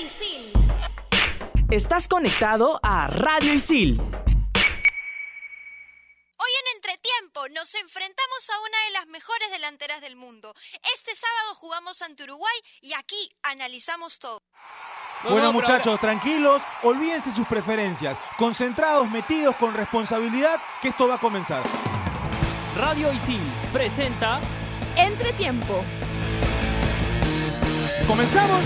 Isil. Estás conectado a Radio Isil. Hoy en Entretiempo nos enfrentamos a una de las mejores delanteras del mundo. Este sábado jugamos ante Uruguay y aquí analizamos todo. Bueno muchachos, tranquilos, olvídense sus preferencias, concentrados, metidos con responsabilidad, que esto va a comenzar. Radio Isil presenta Entretiempo. ¿Comenzamos?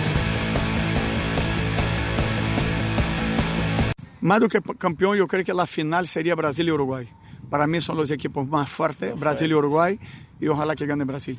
Más do que campeón, yo creo que la final sería Brasil y Uruguay. Para mí son los equipos más fuertes, Brasil y Uruguay, y ojalá que gane Brasil.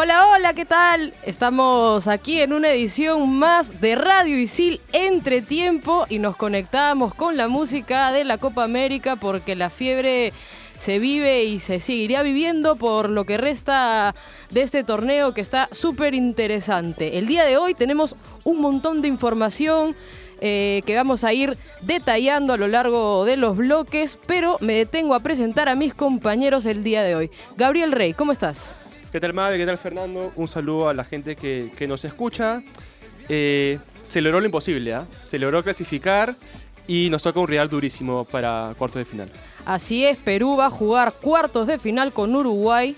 Hola, hola, ¿qué tal? Estamos aquí en una edición más de Radio Isil Entre Tiempo y nos conectamos con la música de la Copa América porque la fiebre se vive y se seguirá viviendo por lo que resta de este torneo que está súper interesante. El día de hoy tenemos un montón de información eh, que vamos a ir detallando a lo largo de los bloques, pero me detengo a presentar a mis compañeros el día de hoy. Gabriel Rey, ¿cómo estás? ¿Qué tal, Mabe? ¿Qué tal, Fernando? Un saludo a la gente que, que nos escucha. Eh, se logró lo imposible, ¿ah? Se logró clasificar y nos toca un rival durísimo para cuartos de final. Así es, Perú va a jugar cuartos de final con Uruguay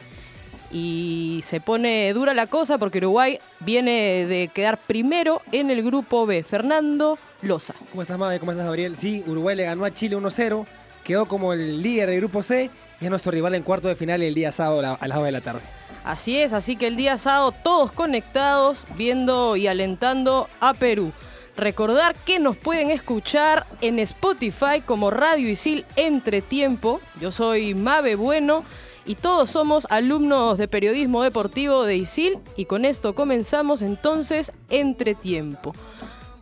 y se pone dura la cosa porque Uruguay viene de quedar primero en el grupo B. Fernando Loza. ¿Cómo estás, Mabe? ¿Cómo estás, Gabriel? Sí, Uruguay le ganó a Chile 1-0, quedó como el líder del grupo C y es nuestro rival en cuartos de final el día sábado a las 2 de la tarde. Así es, así que el día sábado todos conectados viendo y alentando a Perú. Recordar que nos pueden escuchar en Spotify como Radio Isil Entre Tiempo. Yo soy Mabe Bueno y todos somos alumnos de periodismo deportivo de Isil y con esto comenzamos entonces Entre Tiempo.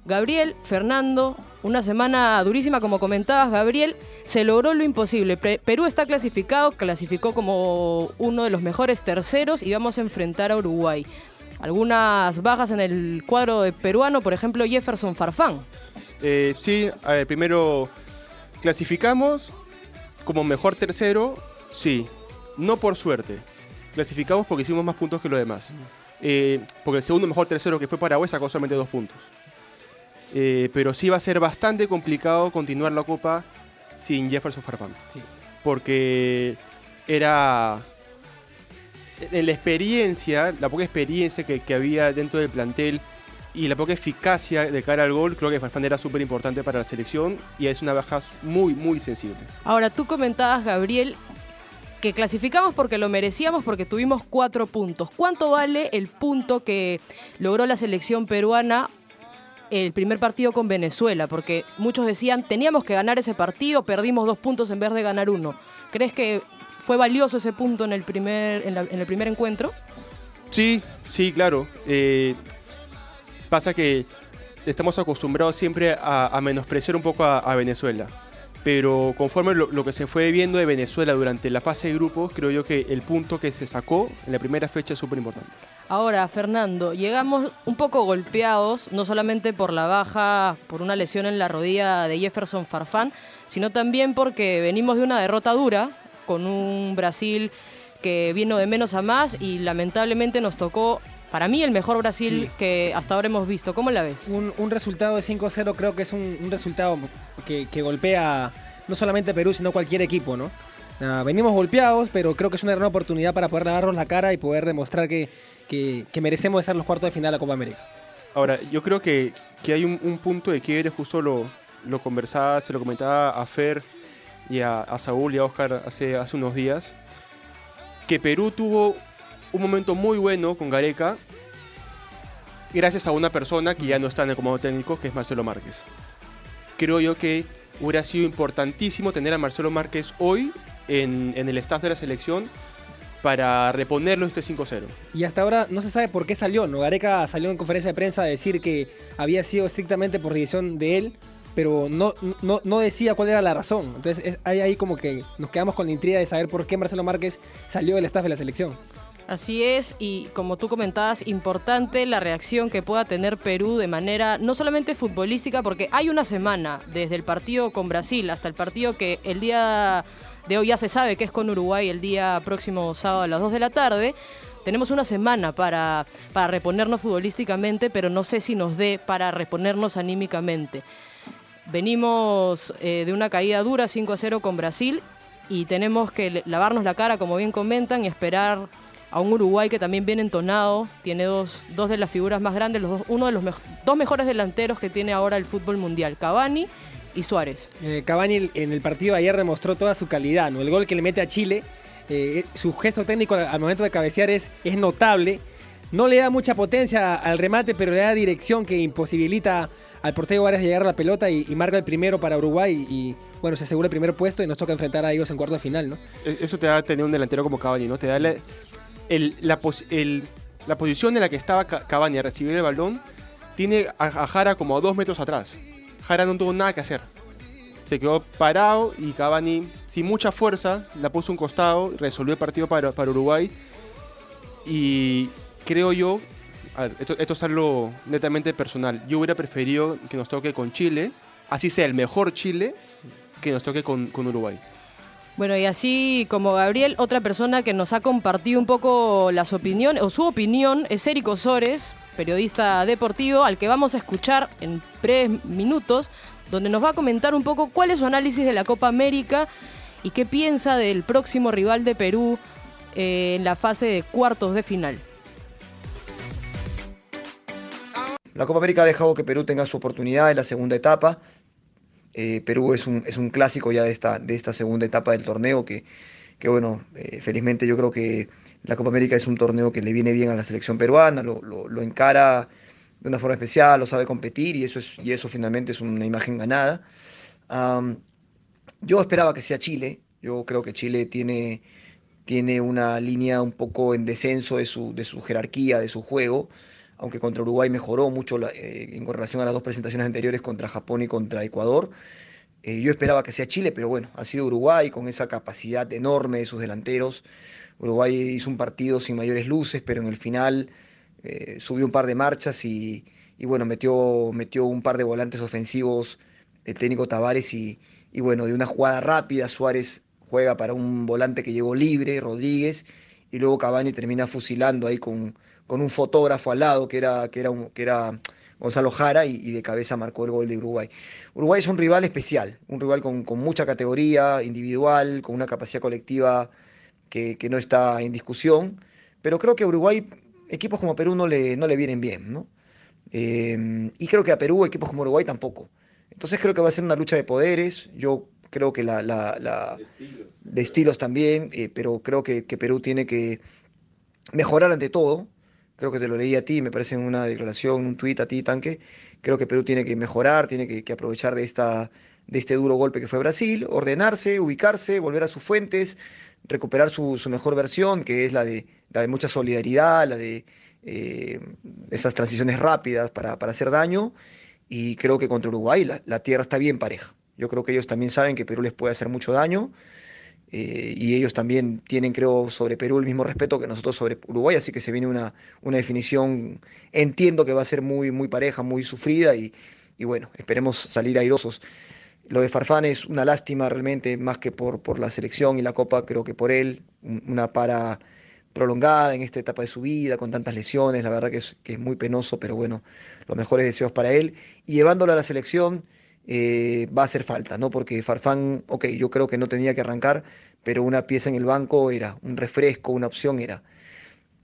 Gabriel, Fernando, una semana durísima, como comentabas, Gabriel. Se logró lo imposible. Perú está clasificado, clasificó como uno de los mejores terceros y vamos a enfrentar a Uruguay. Algunas bajas en el cuadro de peruano, por ejemplo, Jefferson Farfán. Eh, sí, a ver, primero, clasificamos como mejor tercero, sí, no por suerte. Clasificamos porque hicimos más puntos que los demás. Eh, porque el segundo mejor tercero que fue Paraguay sacó solamente dos puntos. Eh, pero sí va a ser bastante complicado continuar la Copa sin Jefferson Farfán. Sí. Porque era. En la experiencia, la poca experiencia que, que, había dentro del plantel y la poca eficacia de cara al gol, creo que Farfán era súper importante para la selección y es una baja muy, muy sensible. Ahora, tú comentabas, Gabriel, que clasificamos porque lo merecíamos porque tuvimos cuatro puntos. ¿Cuánto vale el punto que logró la selección peruana el primer partido con Venezuela, porque muchos decían teníamos que ganar ese partido, perdimos dos puntos en vez de ganar uno. ¿Crees que fue valioso ese punto en el primer, en, la, en el primer encuentro? Sí, sí, claro. Eh, pasa que estamos acostumbrados siempre a, menospreciar un poco a Venezuela. Pero conforme lo, que se fue viendo de Venezuela durante la fase de grupos, creo yo que el punto que se sacó en la primera fecha es súper importante. Ahora, Fernando, llegamos un poco golpeados, no solamente por la baja, por una lesión en la rodilla de Jefferson Farfán, sino también porque venimos de una derrota dura con un Brasil que vino de menos a más y lamentablemente nos tocó para mí el mejor Brasil sí. que hasta ahora hemos visto. ¿Cómo la ves? Un, un resultado de 5-0 creo que es un, un resultado que, que, golpea no solamente a Perú, sino cualquier equipo, ¿no? Uh, venimos golpeados, pero creo que es una gran oportunidad para poder lavarnos la cara y poder demostrar que, que, que merecemos estar en los cuartos de final de la Copa América. Ahora, yo creo que, que hay un, un, punto de quiebre, justo lo, lo conversaba, se lo comentaba a Fer y a, a Saúl y a Oscar hace, hace unos días, que Perú tuvo un momento muy bueno con Gareca, gracias a una persona que ya no está en el comando técnico, que es Marcelo Márquez. Creo yo que hubiera sido importantísimo tener a Marcelo Márquez hoy en, en el staff de la selección para reponerlo este 5-0. Y hasta ahora no se sabe por qué salió, ¿no? Gareca salió en conferencia de prensa a decir que había sido estrictamente por decisión de él, pero no, no, no decía cuál era la razón. Entonces es, ahí como que nos quedamos con la intriga de saber por qué Marcelo Márquez salió del staff de la selección. Así es, y como tú comentabas, importante la reacción que pueda tener Perú de manera no solamente futbolística, porque hay una semana, desde el partido con Brasil hasta el partido que el día de hoy ya se sabe que es con Uruguay el día próximo sábado a las 2 de la tarde. Tenemos una semana para, para reponernos futbolísticamente, pero no sé si nos dé para reponernos anímicamente. Venimos eh, de una caída dura 5 a 0 con Brasil y tenemos que lavarnos la cara, como bien comentan, y esperar a un Uruguay que también viene entonado, tiene dos, dos de las figuras más grandes, los dos, uno de los dos mejores delanteros que tiene ahora el fútbol mundial, Cavani y Suárez. Eh, Cavani en el partido de ayer demostró toda su calidad, ¿no? El gol que le mete a Chile, eh, su gesto técnico al, momento de cabecear es, es notable. No le da mucha potencia al remate, pero le da dirección que imposibilita al portero Suárez llegar a la pelota y, marca el primero para Uruguay y, bueno, se asegura el primer puesto y nos toca enfrentar a ellos en cuarto de final, ¿no? E, eso te da tener un delantero como Cavani, ¿no? Te da la, la, posición en la que estaba Cavani a recibir el balón tiene a, Jara como a dos metros atrás. Jara no tuvo nada que hacer. Se quedó parado y Cavani, sin mucha fuerza, la puso un costado, resolvió el partido para, para Uruguay. Y creo yo, esto, esto, es algo netamente personal, yo hubiera preferido que nos toque con Chile, así sea el mejor Chile, que nos toque con, con Uruguay. Bueno, y así como Gabriel, otra persona que nos ha compartido un poco las opiniones, o su opinión, es Eric Osores, periodista deportivo, al que vamos a escuchar en breves minutos, donde nos va a comentar un poco cuál es su análisis de la Copa América y qué piensa del próximo rival de Perú eh, en la fase de cuartos de final. La Copa América ha dejado que Perú tenga su oportunidad en la segunda etapa. Eh, Perú es un, es un clásico ya de esta, de esta segunda etapa del torneo que, que bueno, eh, felizmente yo creo que la Copa América es un torneo que le viene bien a la selección peruana, lo, lo, encara de una forma especial, lo sabe competir y eso, es, y eso finalmente es una imagen ganada. yo esperaba que sea Chile, yo creo que Chile tiene, tiene una línea un poco en descenso de su, de su jerarquía, de su juego aunque contra Uruguay mejoró mucho eh, en relación a las dos presentaciones anteriores contra Japón y contra Ecuador. Eh, yo esperaba que sea Chile, pero bueno, ha sido Uruguay con esa capacidad enorme de sus delanteros. Uruguay hizo un partido sin mayores luces, pero en el final eh, subió un par de marchas y, bueno, metió, metió un par de volantes ofensivos el técnico Tavares y, y bueno, de una jugada rápida Suárez juega para un volante que llegó libre, Rodríguez, y luego Cavani termina fusilando ahí con, con un fotógrafo al lado que era, que era, que era Gonzalo Jara y, de cabeza marcó el gol de Uruguay. Uruguay es un rival especial, un rival con, mucha categoría individual, con una capacidad colectiva que, no está en discusión, pero creo que a Uruguay equipos como Perú no le, no le vienen bien, ¿no? Eh, y creo que a Perú equipos como Uruguay tampoco. Entonces creo que va a ser una lucha de poderes. Yo creo que la, la, de, estilos. también, eh, pero creo que, que Perú tiene que mejorar ante todo creo que te lo leí a ti, me parece en una declaración, un tuit a ti, Tanque, creo que Perú tiene que mejorar, tiene que, aprovechar de, esta, de este duro golpe que fue Brasil, ordenarse, ubicarse, volver a sus fuentes, recuperar su, mejor versión, que es la de, la de mucha solidaridad, la de eh, esas transiciones rápidas para, hacer daño, y creo que contra Uruguay la, la tierra está bien pareja. Yo creo que ellos también saben que Perú les puede hacer mucho daño. Eh, y ellos también tienen, creo, sobre Perú el mismo respeto que nosotros sobre Uruguay, así que se viene una, una definición, entiendo que va a ser muy, muy pareja, muy sufrida y, y bueno, esperemos salir airosos. Lo de Farfán es una lástima realmente, más que por, por la selección y la Copa, creo que por él, una para prolongada en esta etapa de su vida, con tantas lesiones, la verdad que es, que es muy penoso, pero bueno, los mejores deseos para él. Y llevándolo a la selección, eh, va a hacer falta, ¿no? Porque Farfán, ok, yo creo que no tenía que arrancar, pero una pieza en el banco era, un refresco, una opción era.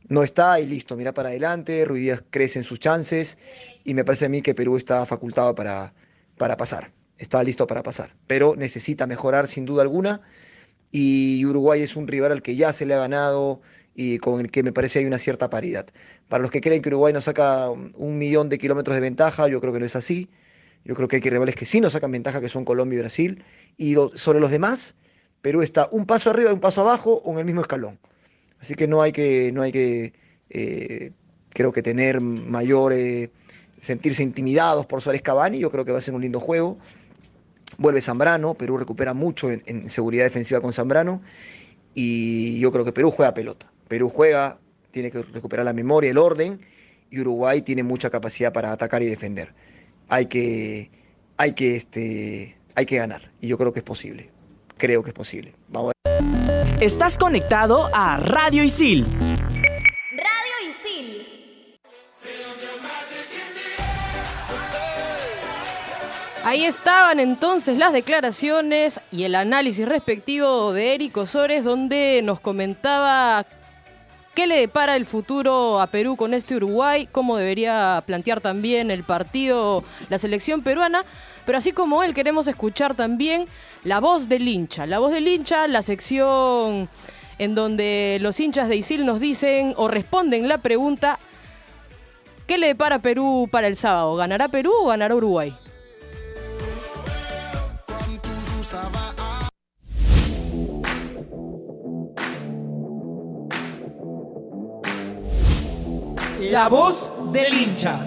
No está y listo, mira para adelante, Ruidías crece en sus chances y me parece a mí que Perú está facultado para, para pasar, está listo para pasar, pero necesita mejorar sin duda alguna y Uruguay es un rival al que ya se le ha ganado y con el que me parece hay una cierta paridad. Para los que creen que Uruguay nos saca un millón de kilómetros de ventaja, yo creo que no es así. Yo creo que hay rivales que sí nos sacan ventaja, que son Colombia y Brasil. Y sobre los demás, Perú está un paso arriba y un paso abajo o en el mismo escalón. Así que no hay que, no hay que eh, creo que tener mayor, eh, sentirse intimidados por Suárez Cavani. Yo creo que va a ser un lindo juego. Vuelve Zambrano, Perú recupera mucho en, seguridad defensiva con Zambrano. Y yo creo que Perú juega pelota. Perú juega tiene que recuperar la memoria, el orden, y Uruguay tiene mucha capacidad para atacar y defender. Hay que, hay que, este, hay que ganar, y yo creo que es posible. Creo que es posible. Vamos a Estás conectado a Radio Isil. Radio Isil. Ahí estaban entonces las declaraciones y el análisis respectivo de Eric Osores, donde nos comentaba qué le depara el futuro a Perú con este Uruguay, cómo debería plantear también el partido la selección peruana. Pero así como él, queremos escuchar también la voz del hincha. La voz del hincha, la sección en donde los hinchas de Isil nos dicen o responden la pregunta: ¿qué le depara Perú para el sábado? ¿Ganará Perú o ganará Uruguay? La voz del hincha.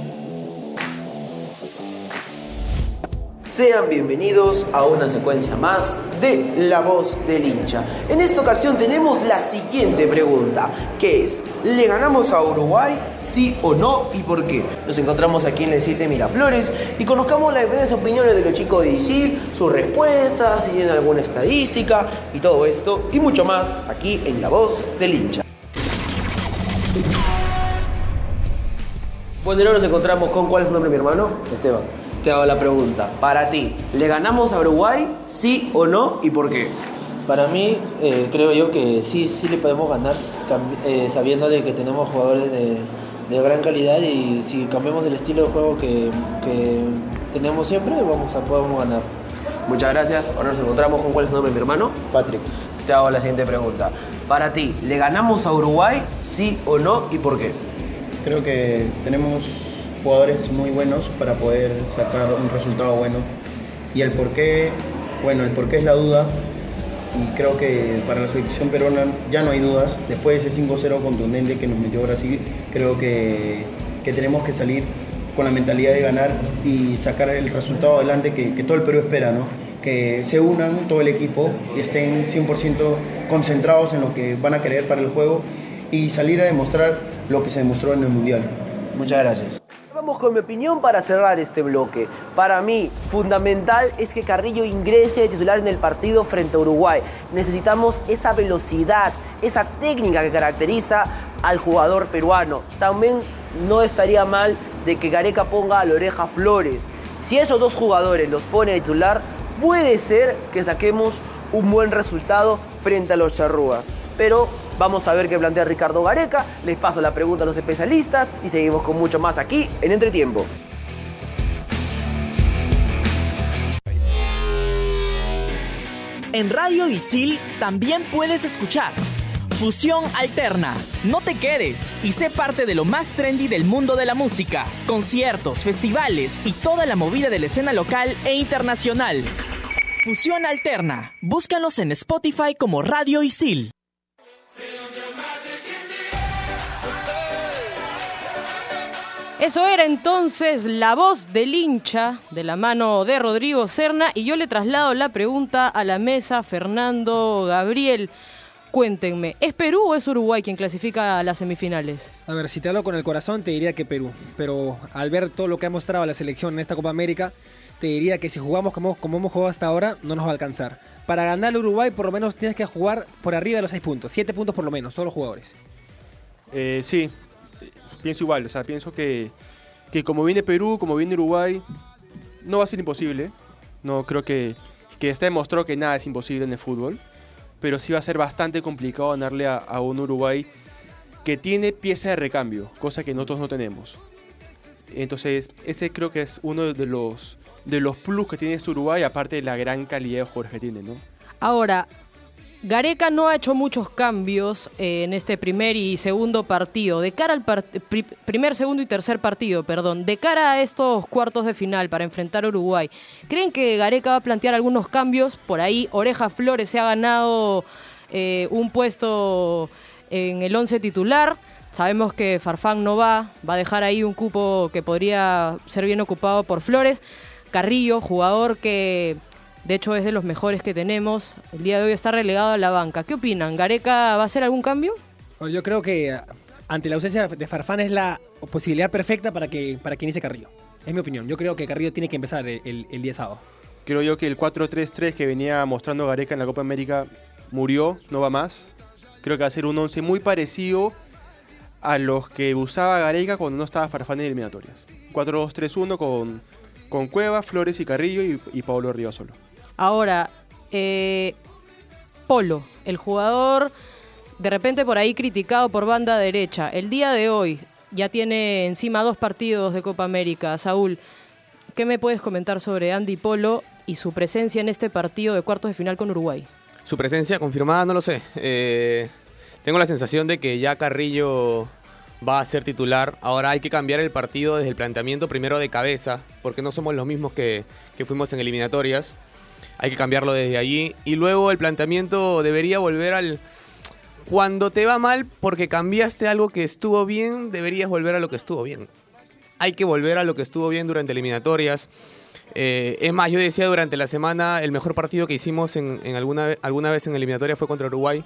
Sean bienvenidos a una secuencia más de La Voz del Hincha. En esta ocasión tenemos la siguiente pregunta, que es, ¿le ganamos a Uruguay? ¿Sí o no? ¿Y por qué? Nos encontramos aquí en el sitio de Miraflores y conozcamos las diferentes opiniones de los chicos de ISIL, sus respuestas, si tienen alguna estadística y todo esto y mucho más aquí en La Voz del Hincha. Bueno, y ahora nos encontramos con, ¿cuál es tu nombre, mi hermano? Esteban. Te hago la pregunta. Para ti, ¿le ganamos a Uruguay? ¿Sí o no? ¿Y por qué? Para mí, eh, creo yo que sí, sí le podemos ganar eh, sabiendo de que tenemos jugadores de, de gran calidad y si cambiamos el estilo de juego que, que tenemos siempre, vamos a podemos ganar. Muchas gracias. Ahora nos encontramos con, ¿cuál es tu nombre, mi hermano? Patrick. Te hago la siguiente pregunta. Para ti, ¿le ganamos a Uruguay? ¿Sí o no? ¿Y por qué? Creo que tenemos jugadores muy buenos para poder sacar un resultado bueno. Y el por qué, bueno, el por qué es la duda. Y creo que para la selección peruana ya no hay dudas. Después de ese 5-0 contundente que nos metió Brasil, creo que, que tenemos que salir con la mentalidad de ganar y sacar el resultado adelante que, que todo el Perú espera, ¿no? Que se unan todo el equipo y estén 100% concentrados en lo que van a querer para el juego y salir a demostrar lo que se demostró en el Mundial. Muchas gracias. Vamos con mi opinión para cerrar este bloque. Para mí, fundamental es que Carrillo ingrese de titular en el partido frente a Uruguay. Necesitamos esa velocidad, esa técnica que caracteriza al jugador peruano. También no estaría mal de que Gareca ponga a la oreja Flores. Si esos dos jugadores los pone de titular, puede ser que saquemos un buen resultado frente a los charrúas. Pero vamos a ver qué plantea Ricardo Gareca. Les paso la pregunta a los especialistas y seguimos con mucho más aquí en Entretiempo. En Radio Isil también puedes escuchar Fusión Alterna. No te quedes y sé parte de lo más trendy del mundo de la música, conciertos, festivales y toda la movida de la escena local e internacional. Fusión Alterna. Búscanos en Spotify como Radio Isil. Eso era entonces la voz del hincha de la mano de Rodrigo Serna y yo le traslado la pregunta a la mesa, Fernando, Gabriel. Cuéntenme, ¿es Perú o es Uruguay quien clasifica a las semifinales? A ver, si te hablo con el corazón, te diría que Perú. Pero al ver todo lo que ha mostrado la selección en esta Copa América, te diría que si jugamos como, como hemos jugado hasta ahora, no nos va a alcanzar. Para ganar al Uruguay, por lo menos tienes que jugar por arriba de los 6 puntos. 7 puntos por lo menos, todos los jugadores. Eh, sí, pienso igual, o sea, pienso que, que como viene Perú, como viene Uruguay, no va a ser imposible. No creo que, que está demostrado que nada es imposible en el fútbol, pero sí va a ser bastante complicado ganarle a, a un Uruguay que tiene pieza de recambio, cosa que nosotros no tenemos. Entonces, ese creo que es uno de los, de los plus que tiene este Uruguay, aparte de la gran calidad de jugadores que tiene, ¿no? Ahora, Gareca no ha hecho muchos cambios eh, en este primer y segundo partido. De cara al primer, segundo y tercer partido, perdón. De cara a estos cuartos de final para enfrentar a Uruguay, ¿creen que Gareca va a plantear algunos cambios? Por ahí, Oreja Flores se ha ganado eh, un puesto en el 11 titular. Sabemos que Farfán no va, va a dejar ahí un cupo que podría ser bien ocupado por Flores. Carrillo, jugador que de hecho es de los mejores que tenemos, el día de hoy está relegado a la banca. ¿Qué opinan? ¿Gareca va a hacer algún cambio? Yo creo que ah, ante la ausencia de Farfán es la posibilidad perfecta para que, para que inicie Carrillo. Es mi opinión. Yo creo que Carrillo tiene que empezar el, el, el día sábado. Creo yo que el 4-3-3 que venía mostrando Gareca en la Copa América murió, no va más. Creo que va a ser un 11 muy parecido a los que usaba Gareca cuando no estaba Farfán en eliminatorias. 4-2-3-1 con, con Cueva, Flores y Carrillo y, y Pablo Rivas solo. Ahora, eh, Polo, el jugador de repente por ahí criticado por banda derecha. El día de hoy ya tiene encima dos partidos de Copa América. Saúl, ¿qué me puedes comentar sobre Andy Polo y su presencia en este partido de cuartos de final con Uruguay? Su presencia confirmada, no lo sé. Eh, tengo la sensación de que ya Carrillo va a ser titular. Ahora hay que cambiar el partido desde el planteamiento primero de cabeza, porque no somos los mismos que, que fuimos en eliminatorias. Hay que cambiarlo desde allí. Y luego el planteamiento debería volver al... Cuando te va mal porque cambiaste algo que estuvo bien, deberías volver a lo que estuvo bien. Hay que volver a lo que estuvo bien durante eliminatorias. Eh, es más, yo decía durante la semana, el mejor partido que hicimos en, en alguna, alguna vez en eliminatoria fue contra Uruguay.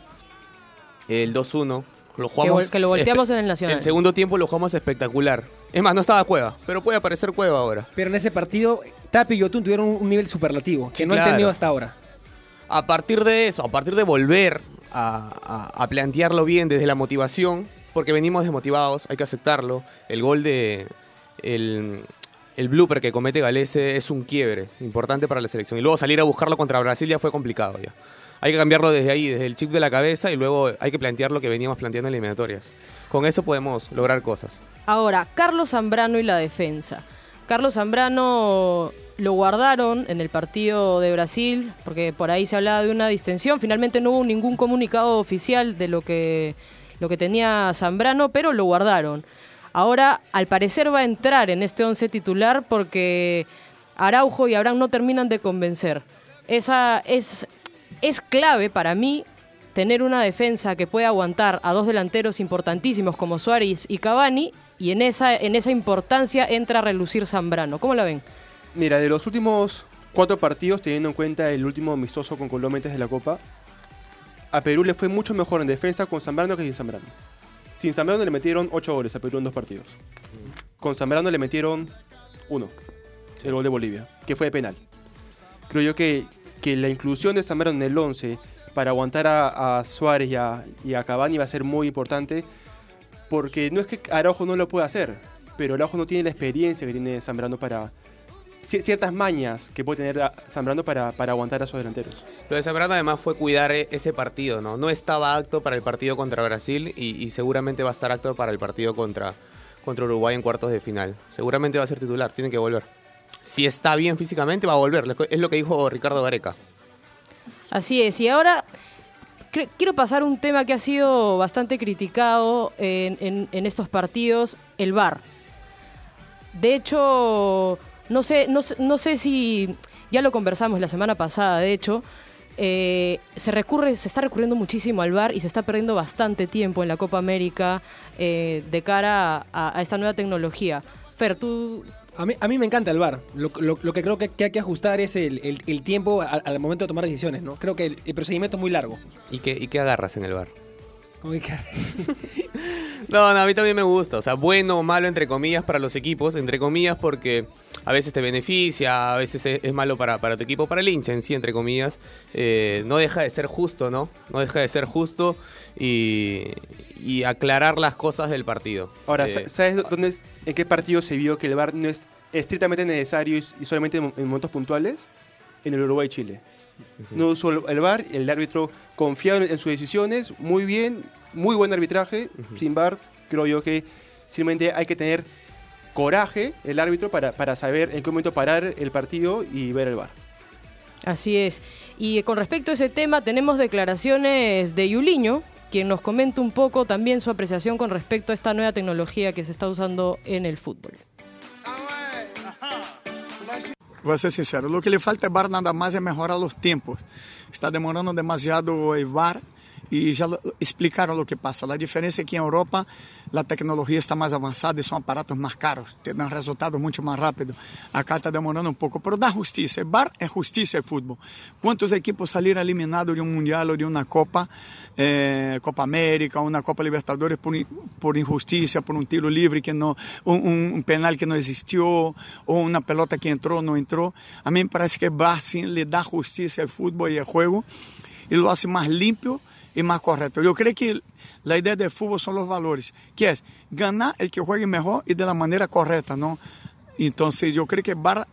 El 2-1. Lo jugamos que, lo volteamos en el Nacional. El segundo tiempo lo jugamos espectacular. Es más, no estaba Cueva, pero puede aparecer Cueva ahora. Pero en ese partido, Tapi y Yotun tuvieron un nivel superlativo, que Sí, no han claro. tenido hasta ahora. A partir de eso, a partir de volver a, a- a plantearlo bien desde la motivación, porque venimos desmotivados, hay que aceptarlo. El gol de. El, el blooper que comete Galese es un quiebre importante para la selección. Y luego salir a buscarlo contra Brasil ya fue complicado ya. Hay que cambiarlo desde ahí, desde el chip de la cabeza, y luego hay que plantear lo que veníamos planteando en eliminatorias. Con eso podemos lograr cosas. Ahora, Carlos Zambrano y la defensa. Carlos Zambrano lo guardaron en el partido de Brasil, porque por ahí se hablaba de una distensión. Finalmente no hubo ningún comunicado oficial de lo que, lo que tenía Zambrano, pero lo guardaron. Ahora, al parecer, va a entrar en este once titular porque Araujo y Abraham no terminan de convencer. Esa es, es clave para mí tener una defensa que pueda aguantar a dos delanteros importantísimos como Suárez y Cavani, y en esa, en esa importancia entra a relucir Zambrano. ¿Cómo la ven? Mira, de los últimos cuatro partidos, teniendo en cuenta el último amistoso con Colombia antes de la Copa, a Perú le fue mucho mejor en defensa con Zambrano que sin Zambrano. Sin Zambrano le metieron 8 goles a Perú en dos partidos. Con Zambrano le metieron uno, el gol de Bolivia, que fue de penal. Creo yo que, que la inclusión de Zambrano en el 11 para aguantar a, Suárez y a, y Cavani va a ser muy importante, porque no es que Araujo no lo pueda hacer, pero Araujo no tiene la experiencia que tiene Zambrano para, ci- ciertas mañas que puede tener Zambrano para, para aguantar a sus delanteros. Lo de Zambrano además fue cuidar e- ese partido, ¿no? No estaba apto para el partido contra Brasil y, seguramente va a estar apto para el partido contra, contra Uruguay en cuartos de final. Seguramente va a ser titular, tiene que volver. Si está bien físicamente, va a volver. Es lo que dijo Ricardo Gareca. Así es, y ahora quiero pasar un tema que ha sido bastante criticado en, estos partidos, el VAR. De hecho, no sé, no, sé- no sé si ya lo conversamos la semana pasada, de hecho, eh, se recurre, se está recurriendo muchísimo al VAR y se está perdiendo bastante tiempo en la Copa América eh, de cara a, a esta nueva tecnología. Fer, tú A mí, a mí me encanta el VAR. Lo, lo- lo que creo que, que hay que ajustar es el, el- el tiempo al momento de tomar decisiones, ¿no? Creo que el, el procedimiento es muy largo. ¿Y qué, y qué agarras en el que- No, no, a mí también me gusta. O sea, bueno o malo, entre comillas, para los equipos. Entre comillas, porque a veces te beneficia, a veces es, es malo para, para tu equipo, para el hincha en sí, entre comillas. Eh, no deja de ser justo, ¿no? No deja de ser justo y, y aclarar las cosas del partido. Ahora, Eh, sa- ¿sabes dónde, es- en qué partido se vio que el VAR no es estrictamente necesario y, solamente en, en momentos puntuales? En el Uruguay-Chile. No usó el VAR, el árbitro confiado en, en sus decisiones, muy bien, muy buen arbitraje, sin VAR, creo yo que simplemente hay que tener coraje el árbitro para, para saber en qué momento parar el partido y ver el VAR. Así es. Y con respecto a ese tema, tenemos declaraciones de Yuliño, quien nos comenta un poco también su apreciación con respecto a esta nueva tecnología que se está usando en el fútbol. Vou ser sincero, lo que le falta a VAR nada más es mejorar los tiempos. Está demorando demasiado el VAR y ya lo- explicaron lo que pasa. La diferencia es que en Europa la tecnología está más avanzada y son aparatos más caros, te dan resultados mucho más rápido. Acá está demorando un poco, pero da justicia. El bar es justicia el fútbol. ¿Cuántos equipos salieron eliminados de un mundial o de una copa, eh, Copa América, una Copa Libertadores por, por por un tiro libre que no, un penal que no existió o una pelota que entró o no entró? A mí me parece que el bar sí le da justicia al fútbol y al juego y lo hace más limpio y más correcto. Yo creo que la idea del fútbol son los valores, que es ganar el que juegue mejor y de la manera correcta, ¿no? Entonces yo creo que Bar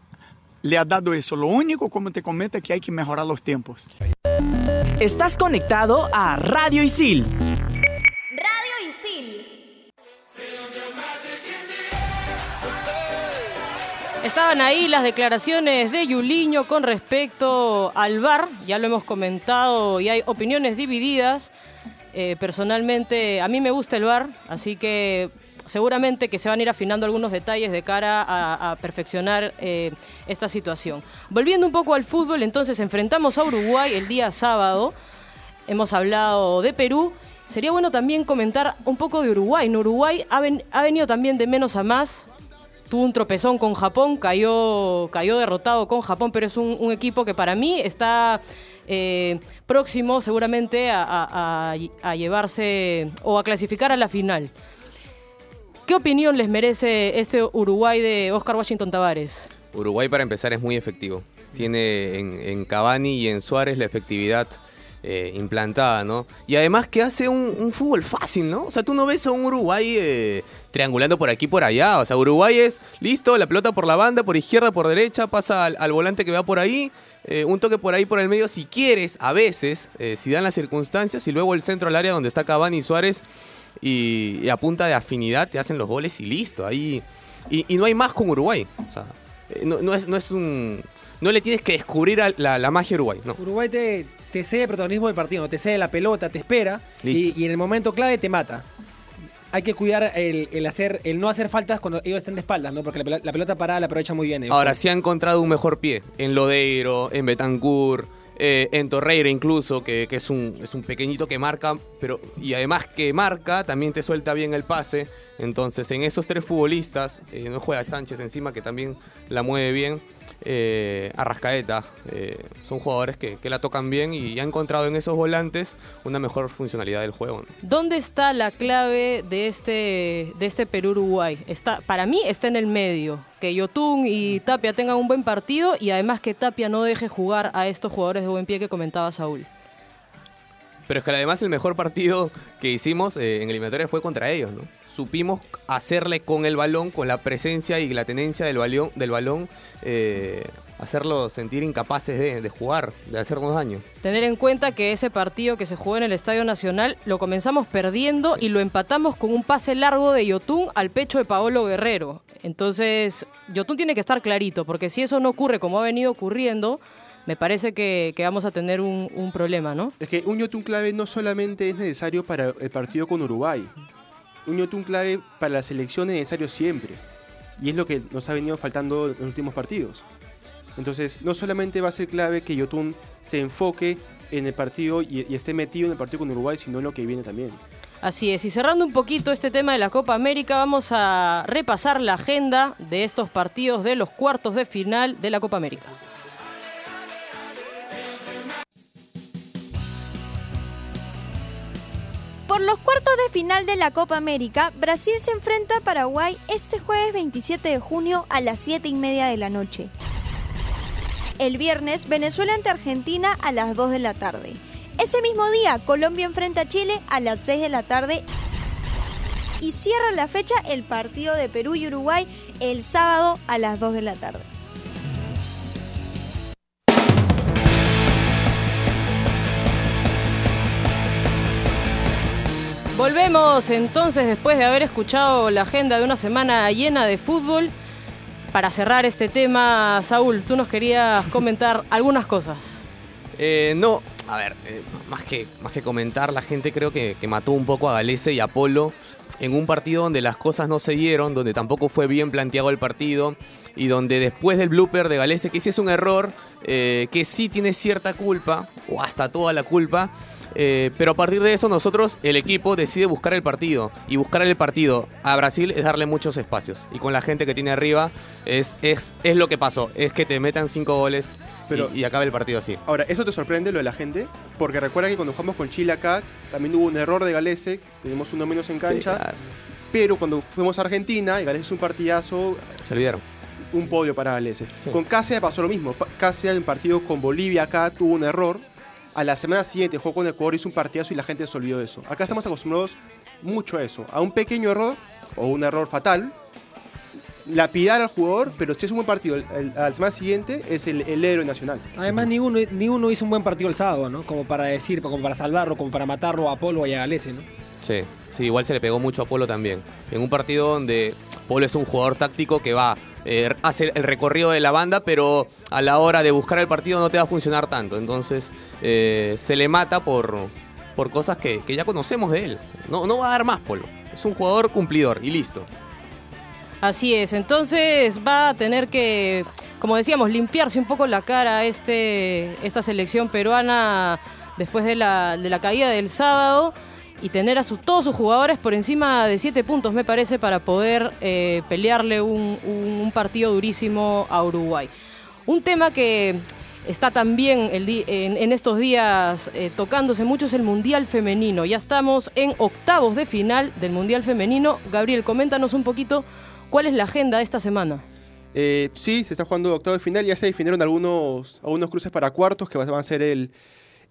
le ha dado eso. Lo único, como te comenta, es que hay que mejorar los tiempos. Estás conectado a Radio Isil. Estaban ahí las declaraciones de Yuliño con respecto al VAR, ya lo hemos comentado y hay opiniones divididas. Eh, personalmente, a mí me gusta el VAR, así que seguramente que se van a ir afinando algunos detalles de cara a, perfeccionar eh, esta situación. Volviendo un poco al fútbol, entonces enfrentamos a Uruguay el día sábado. Hemos hablado de Perú. Sería bueno también comentar un poco de Uruguay. ¿no? Uruguay ha, ven- ha venido también de menos a más tuvo un tropezón con Japón, cayó, cayó derrotado con Japón, pero es un, equipo que para mí está eh, próximo seguramente a llevarse o a clasificar a la final. ¿Qué opinión les merece este Uruguay de Oscar Washington Tavares? Uruguay para empezar es muy efectivo. Tiene en, en Cavani y en Suárez la efectividad eh, implantada, ¿no? Y además que hace un, fútbol fácil, ¿no? O sea, tú no ves a un Uruguay eh, triangulando por aquí por allá. O sea, Uruguay es listo, la pelota por la banda, por izquierda, por derecha, pasa al, volante que va por ahí, eh, un toque por ahí por el medio si quieres, a veces, si dan las circunstancias, y luego el centro al área donde está Cavani y Suárez. Y, y a punta de afinidad te hacen los goles y listo. Ahí, y, no hay más con Uruguay. O sea, no, es, no es un. No le tienes que descubrir la, la magia a Uruguay, no. Uruguay te, te cede protagonismo del partido, te cede la pelota, te espera y, en el momento clave te mata. Hay que cuidar el, el hacer, el no hacer faltas cuando ellos estén de espaldas, ¿no? Porque la, pelo- la pelota parada la aprovecha muy bien. ellos. Ahora sí ha encontrado un mejor pie. En Lodeiro, en Betancourt, eh, en Torreira incluso, que, que es, un, es un pequeñito que marca, pero y además que marca, también te suelta bien el pase. Entonces, en esos tres futbolistas, eh, no juega Sánchez encima, que también la mueve bien. Eh, Arrascaeta, eh, son jugadores que, que la tocan bien y ha encontrado en esos volantes una mejor funcionalidad del juego. ¿no? ¿Dónde está la clave de este, de este Perú-Uruguay? Para mí está en el medio. Que Yotun y Tapia tengan un buen partido y además que Tapia no deje jugar a estos jugadores de buen pie que comentaba Saúl. Pero es que además el mejor partido que hicimos eh, en eliminatoria fue contra ellos, ¿no? Supimos hacerle con el balón, con la presencia y la tenencia del balón, del balón eh, hacerlos sentir incapaces de, de jugar, de hacernos daño. Tener en cuenta que ese partido que se jugó en el Estadio Nacional lo comenzamos perdiendo y lo empatamos con un pase largo de Yotun al pecho de Paolo Guerrero. Entonces, Yotun tiene que estar clarito, porque si eso no ocurre como ha venido ocurriendo, me parece que, que vamos a tener un, un problema, ¿no? Es que un Yotun clave no solamente es necesario para el partido con Uruguay. Un Yotun clave para la selección es necesario siempre. Y es lo que nos ha venido faltando en los últimos partidos. Entonces, no solamente va a ser clave que Yotun se enfoque en el partido y, y esté metido en el partido con Uruguay, sino en lo que viene también. Así es, y cerrando un poquito este tema de la Copa América, vamos a repasar la agenda de estos partidos de los cuartos de final de la Copa América. Por los cuartos de final de la Copa América, Brasil se enfrenta a Paraguay este jueves 27 de junio a las 7 y media de la noche. El viernes, Venezuela ante Argentina a las 2 de la tarde. Ese mismo día, Colombia enfrenta a Chile a las 6 de la tarde. Y cierra la fecha el partido de Perú y Uruguay el sábado a las 2 de la tarde. Volvemos entonces después de haber escuchado la agenda de una semana llena de fútbol. Para cerrar este tema, Saúl, tú nos querías comentar algunas cosas. Eh, no, a ver, eh, más, que, más que comentar, la gente creo que, que mató un poco a Galese y a Polo en un partido donde las cosas no se dieron, donde tampoco fue bien planteado el partido. y donde después del blooper de Galese, que sí es un error, eh, que sí tiene cierta culpa, o hasta toda la culpa, eh, pero a partir de eso nosotros, el equipo, decide buscar el partido. Y buscar el partido a Brasil es darle muchos espacios. Y con la gente que tiene arriba es, es, es lo que pasó. Es que te metan cinco goles Pero- y, y acabe el partido así. Ahora, ¿eso te sorprende lo de la gente? Porque recuerda que cuando jugamos con Chile acá, también hubo un error de Galese, tenemos uno menos en cancha. claro. Pero cuando fuimos a Argentina, y Galese es un partidazo, Se olvidaron. un podio para Galese. Sí. Con Cáceres pasó lo mismo. Cáceres en partido con Bolivia acá tuvo un error. A la semana siguiente jugó con Ecuador, hizo un partidazo y la gente se olvidó de eso. Acá estamos acostumbrados mucho a eso. A un pequeño error o un error fatal, lapidar al jugador, pero si es un buen partido, el- el- semana siguiente es el, el héroe nacional. Además, ni uno, ni uno hizo un buen partido el sábado, ¿no? Como para decir, como para salvarlo, como para matarlo a Polo y a Galese, ¿no? Sí, sí, igual se le pegó mucho a Polo también. En un partido donde Polo es un jugador táctico que va eh, a hacer el recorrido de la banda, pero a la hora de buscar el partido no te va a funcionar tanto. Entonces eh, se le mata por, por cosas que, que ya conocemos de él. No, no va a dar más Polo. Es un jugador cumplidor y listo. Así es, entonces va a tener que, como decíamos, limpiarse un poco la cara este, esta selección peruana después de la, de la caída del sábado y tener a sus, todos sus jugadores por encima de siete puntos, me parece, para poder eh, pelearle un, un- partido durísimo a Uruguay. Un tema que está también el en estos días eh, tocándose mucho es el Mundial Femenino. Ya estamos en octavos de final del Mundial Femenino. Gabriel, coméntanos un poquito cuál es la agenda de esta semana. Eh, sí, se está jugando octavo de final. Ya se definieron algunos, algunos cruces para cuartos que van a ser el,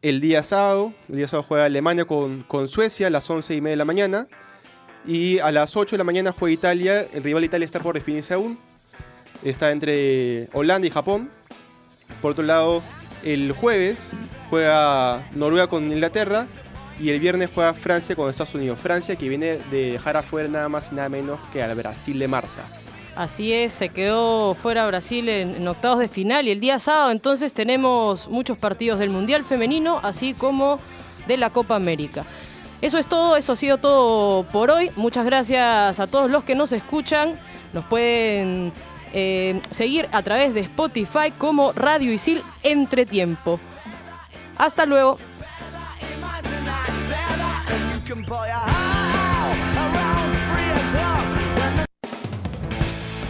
el día sábado. El día sábado juega Alemania con, con Suecia a las 11 y media de la mañana. Y a las 8 de la mañana juega Italia. El rival Italia está por definirse aún. Está entre Holanda y Japón. Por otro lado, el jueves juega Noruega con Inglaterra. Y el viernes juega Francia con Estados Unidos. Francia que viene de dejar afuera nada más y nada menos que al Brasil de Marta. Así es, se quedó fuera Brasil en, octavos de final y el día sábado entonces tenemos muchos partidos del Mundial Femenino, así como de la Copa América. Eso es todo, eso ha sido todo por hoy. Muchas gracias a todos los que nos escuchan. Nos pueden eh, seguir a través de Spotify como Radio Isil Entretiempo. Hasta luego.